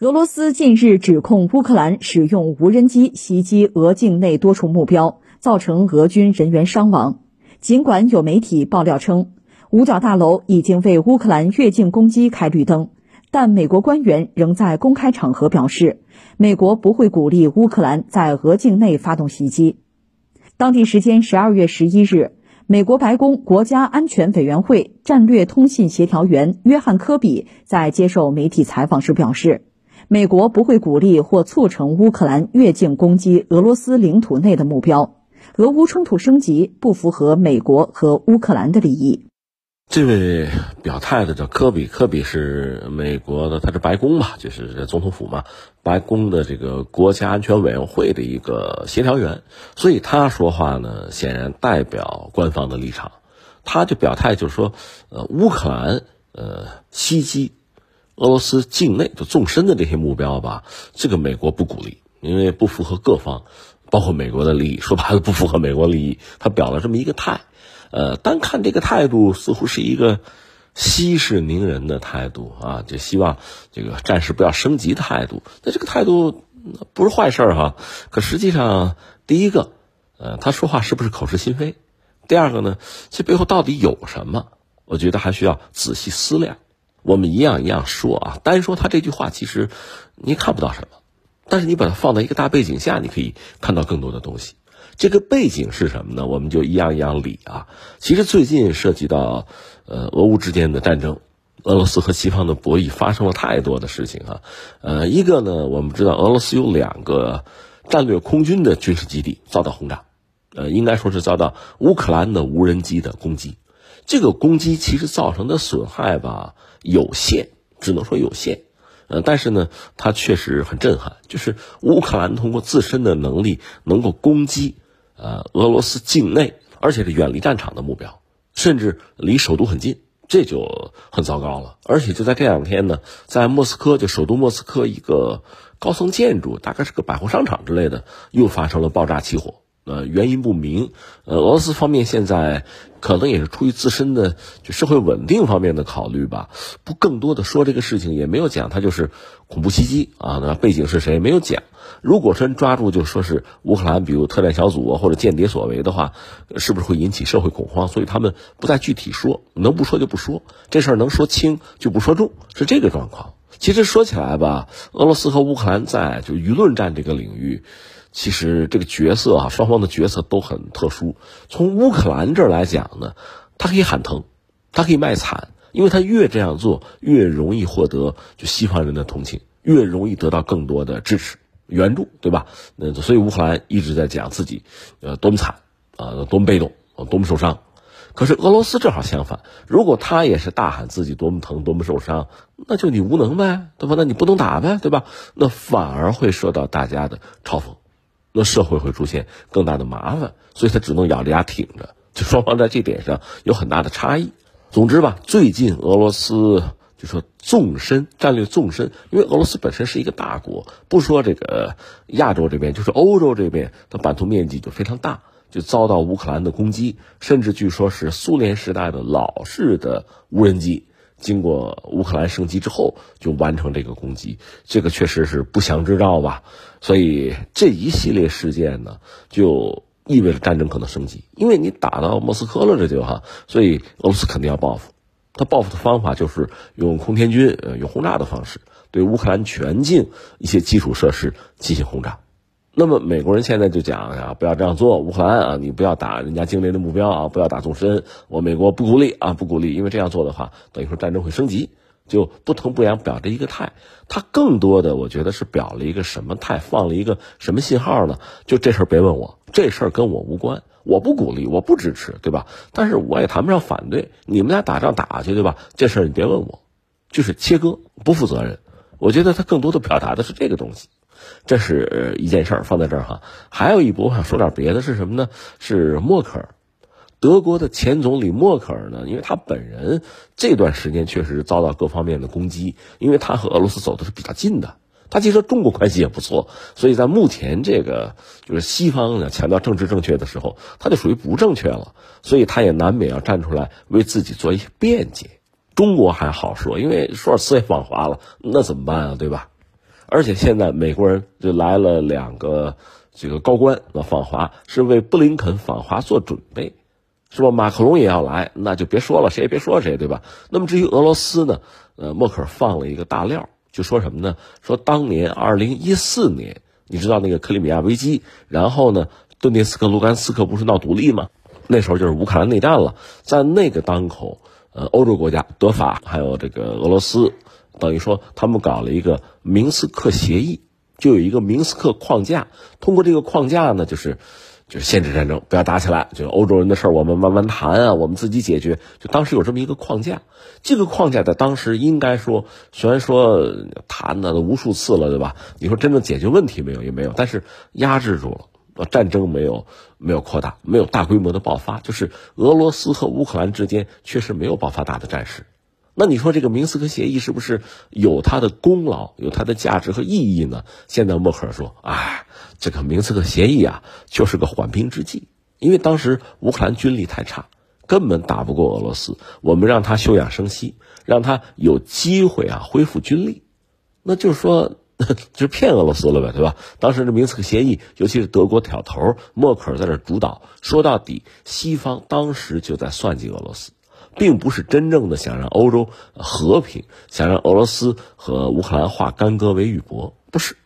俄罗斯近日指控乌克兰使用无人机袭击俄境内多处目标，造成俄军人员伤亡。尽管有媒体爆料称，五角大楼已经为乌克兰越境攻击开绿灯，但美国官员仍在公开场合表示，美国不会鼓励乌克兰在俄境内发动袭击。当地时间十二月十一日，美国白宫国家安全委员会战略通信协调员约翰·科比在接受媒体采访时表示。美国不会鼓励或促成乌克兰越境攻击俄罗斯领土内的目标。俄乌冲突升级不符合美国和乌克兰的利益。这位表态的叫科比，科比是美国的，他是白宫嘛，就是总统府嘛，白宫的这个国家安全委员会的一个协调员，所以他说话呢，显然代表官方的立场。他就表态就是说，呃，乌克兰呃袭击。俄罗斯境内就纵深的这些目标吧，这个美国不鼓励，因为不符合各方，包括美国的利益。说白了，不符合美国利益。他表了这么一个态，呃，单看这个态度，似乎是一个息事宁人的态度啊，就希望这个战事不要升级态度。那这个态度不是坏事儿哈。可实际上，第一个，呃，他说话是不是口是心非？第二个呢，这背后到底有什么？我觉得还需要仔细思量。我们一样一样说啊，单说他这句话，其实你看不到什么，但是你把它放在一个大背景下，你可以看到更多的东西。这个背景是什么呢？我们就一样一样理啊。其实最近涉及到呃俄乌之间的战争，俄罗斯和西方的博弈发生了太多的事情啊。呃，一个呢，我们知道俄罗斯有两个战略空军的军事基地遭到轰炸，呃，应该说是遭到乌克兰的无人机的攻击。这个攻击其实造成的损害吧。有限，只能说有限，呃，但是呢，它确实很震撼。就是乌克兰通过自身的能力，能够攻击呃俄罗斯境内，而且是远离战场的目标，甚至离首都很近，这就很糟糕了。而且就在这两天呢，在莫斯科，就首都莫斯科一个高层建筑，大概是个百货商场之类的，又发生了爆炸起火。呃，原因不明。呃，俄罗斯方面现在可能也是出于自身的就社会稳定方面的考虑吧，不更多的说这个事情，也没有讲他就是恐怖袭击啊，那背景是谁没有讲。如果真抓住就说是乌克兰，比如特战小组或者间谍所为的话，是不是会引起社会恐慌？所以他们不再具体说，能不说就不说，这事儿能说轻就不说重，是这个状况。其实说起来吧，俄罗斯和乌克兰在就舆论战这个领域。其实这个角色啊，双方的角色都很特殊。从乌克兰这儿来讲呢，他可以喊疼，他可以卖惨，因为他越这样做，越容易获得就西方人的同情，越容易得到更多的支持援助，对吧？那所以乌克兰一直在讲自己，呃，多么惨啊，多么被动，多么受伤。可是俄罗斯正好相反，如果他也是大喊自己多么疼、多么受伤，那就你无能呗，对吧？那你不能打呗，对吧？那反而会受到大家的嘲讽。那社会会出现更大的麻烦，所以他只能咬着牙挺着。就双方在这点上有很大的差异。总之吧，最近俄罗斯就说纵深战略纵深，因为俄罗斯本身是一个大国，不说这个亚洲这边，就是欧洲这边它版图面积就非常大，就遭到乌克兰的攻击，甚至据说是苏联时代的老式的无人机。经过乌克兰升级之后，就完成这个攻击，这个确实是不祥之兆吧。所以这一系列事件呢，就意味着战争可能升级，因为你打到莫斯科了，这就哈，所以俄罗斯肯定要报复。他报复的方法就是用空天军，呃，用轰炸的方式，对乌克兰全境一些基础设施进行轰炸。那么美国人现在就讲呀，不要这样做，乌克兰啊，你不要打人家境内的目标啊，不要打纵深，我美国不鼓励啊，不鼓励，因为这样做的话，等于说战争会升级，就不疼不痒表这一个态，他更多的我觉得是表了一个什么态，放了一个什么信号呢？就这事儿别问我，这事儿跟我无关，我不鼓励，我不支持，对吧？但是我也谈不上反对，你们俩打仗打去，对吧？这事儿你别问我，就是切割，不负责任。我觉得他更多的表达的是这个东西。这是一件事儿，放在这儿哈。还有一波，我想说点别的，是什么呢？是默克尔，德国的前总理默克尔呢？因为他本人这段时间确实遭到各方面的攻击，因为他和俄罗斯走的是比较近的，他其实中国关系也不错，所以在目前这个就是西方呢强调政治正确的时候，他就属于不正确了，所以他也难免要站出来为自己做一些辩解。中国还好说，因为舒尔茨也访华了，那怎么办啊？对吧？而且现在美国人就来了两个这个高官啊访华，是为布林肯访华做准备，是吧？马克龙也要来，那就别说了，谁也别说谁，对吧？那么至于俄罗斯呢？呃，默克尔放了一个大料，就说什么呢？说当年二零一四年，你知道那个克里米亚危机，然后呢，顿涅茨克、卢甘斯克不是闹独立吗？那时候就是乌克兰内战了，在那个当口，呃，欧洲国家德法还有这个俄罗斯。等于说，他们搞了一个明斯克协议，就有一个明斯克框架。通过这个框架呢，就是就是限制战争，不要打起来。就欧洲人的事儿，我们慢慢谈啊，我们自己解决。就当时有这么一个框架，这个框架在当时应该说，虽然说谈了无数次了，对吧？你说真正解决问题没有？也没有，但是压制住了，战争没有没有扩大，没有大规模的爆发。就是俄罗斯和乌克兰之间确实没有爆发大的战事。那你说这个明斯克协议是不是有它的功劳、有它的价值和意义呢？现在默克尔说：“哎，这个明斯克协议啊，就是个缓兵之计，因为当时乌克兰军力太差，根本打不过俄罗斯。我们让他休养生息，让他有机会啊恢复军力，那就是说，就是骗俄罗斯了呗，对吧？当时这明斯克协议，尤其是德国挑头，默克尔在这主导，说到底，西方当时就在算计俄罗斯。”并不是真正的想让欧洲和平，想让俄罗斯和乌克兰化干戈为玉帛，不是，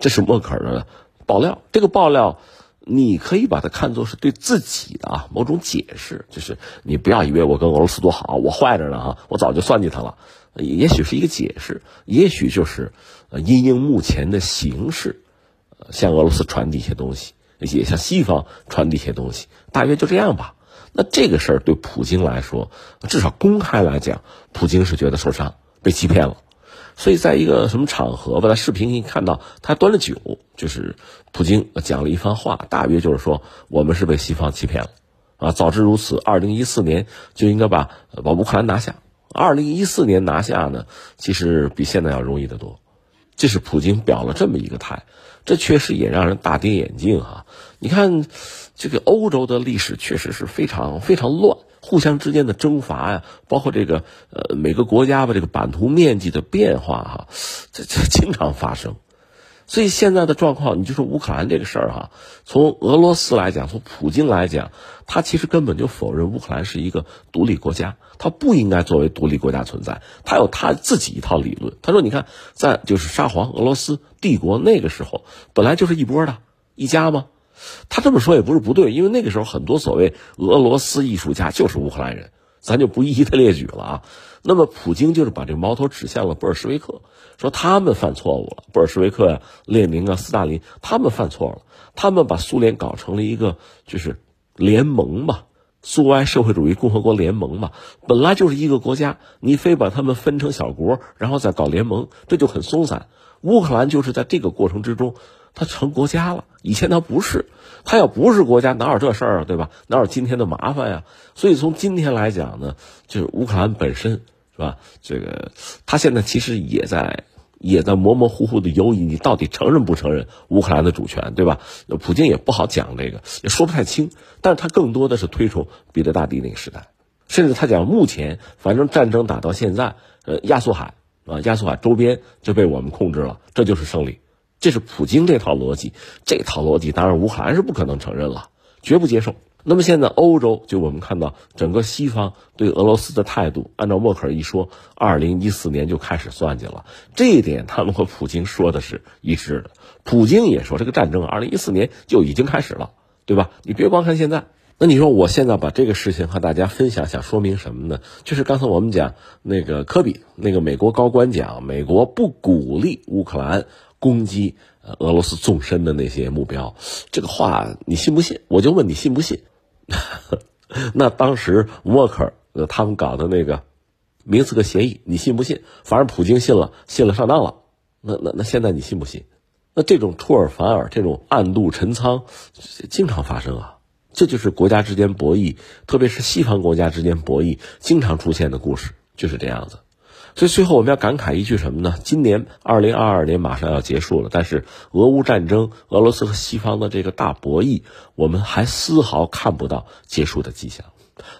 这是默克尔的爆料。这个爆料，你可以把它看作是对自己的啊某种解释，就是你不要以为我跟俄罗斯多好，我坏着呢哈，我早就算计他了。也许是一个解释，也许就是呃因应目前的形势，向俄罗斯传递一些东西，也向西方传递一些东西，大约就这样吧。那这个事儿对普京来说，至少公开来讲，普京是觉得受伤、被欺骗了。所以在一个什么场合吧，在视频里看到他端着酒，就是普京讲了一番话，大约就是说我们是被西方欺骗了啊！早知如此，二零一四年就应该把把乌克兰拿下。二零一四年拿下呢，其实比现在要容易得多。这是普京表了这么一个态，这确实也让人大跌眼镜哈！你看。这个欧洲的历史确实是非常非常乱，互相之间的征伐呀，包括这个呃每个国家吧这个版图面积的变化哈，这这经常发生。所以现在的状况，你就说乌克兰这个事儿哈，从俄罗斯来讲，从普京来讲，他其实根本就否认乌克兰是一个独立国家，他不应该作为独立国家存在，他有他自己一套理论。他说：“你看，在就是沙皇俄罗斯帝国那个时候，本来就是一波的一家吗？”他这么说也不是不对，因为那个时候很多所谓俄罗斯艺术家就是乌克兰人，咱就不一一的列举了啊。那么普京就是把这个矛头指向了布尔什维克，说他们犯错误了。布尔什维克呀、列宁啊、斯大林，他们犯错了，他们把苏联搞成了一个就是联盟嘛，苏维埃社会主义共和国联盟嘛，本来就是一个国家，你非把他们分成小国，然后再搞联盟，这就很松散。乌克兰就是在这个过程之中。他成国家了，以前他不是，他要不是国家，哪有这事儿啊，对吧？哪有今天的麻烦呀？所以从今天来讲呢，就是乌克兰本身是吧？这个他现在其实也在也在模模糊糊的犹豫，你到底承认不承认乌克兰的主权，对吧？普京也不好讲这个，也说不太清。但是他更多的是推崇彼得大帝那个时代，甚至他讲目前反正战争打到现在，呃，亚速海啊，亚速海周边就被我们控制了，这就是胜利。这是普京这套逻辑，这套逻辑当然乌克兰是不可能承认了，绝不接受。那么现在欧洲就我们看到整个西方对俄罗斯的态度，按照默克尔一说，二零一四年就开始算计了。这一点他们和普京说的是一致的。普京也说这个战争二零一四年就已经开始了，对吧？你别光看现在。那你说我现在把这个事情和大家分享，想说明什么呢？就是刚才我们讲那个科比，那个美国高官讲，美国不鼓励乌克兰。攻击俄罗斯纵深的那些目标，这个话你信不信？我就问你信不信？那当时默克尔他们搞的那个明斯克协议，你信不信？反正普京信了，信了上当了。那那那现在你信不信？那这种出尔反尔，这种暗度陈仓，经常发生啊。这就是国家之间博弈，特别是西方国家之间博弈经常出现的故事，就是这样子。所以最后我们要感慨一句什么呢？今年二零二二年马上要结束了，但是俄乌战争、俄罗斯和西方的这个大博弈，我们还丝毫看不到结束的迹象，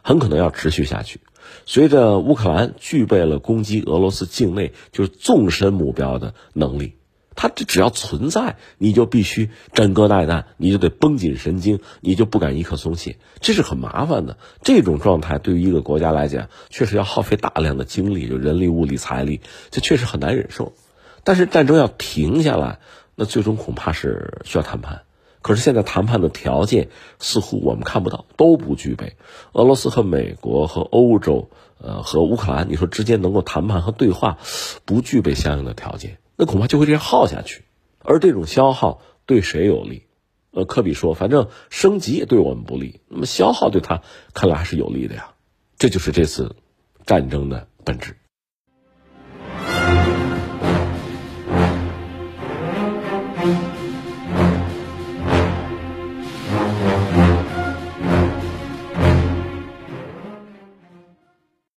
很可能要持续下去。随着乌克兰具备了攻击俄罗斯境内就是纵深目标的能力，它这只要存在，你就必须枕戈待旦，你就得绷紧神经，你就不敢一刻松懈，这是很麻烦的。这种状态对于一个国家来讲，确实要耗费大量的精力，就人力、物力、财力，这确实很难忍受。但是战争要停下来，那最终恐怕是需要谈判。可是现在谈判的条件似乎我们看不到，都不具备。俄罗斯和美国和欧洲，呃，和乌克兰，你说之间能够谈判和对话，不具备相应的条件。那恐怕就会这样耗下去，而这种消耗对谁有利？呃，科比说，反正升级也对我们不利，那么消耗对他看来还是有利的呀。这就是这次战争的本质。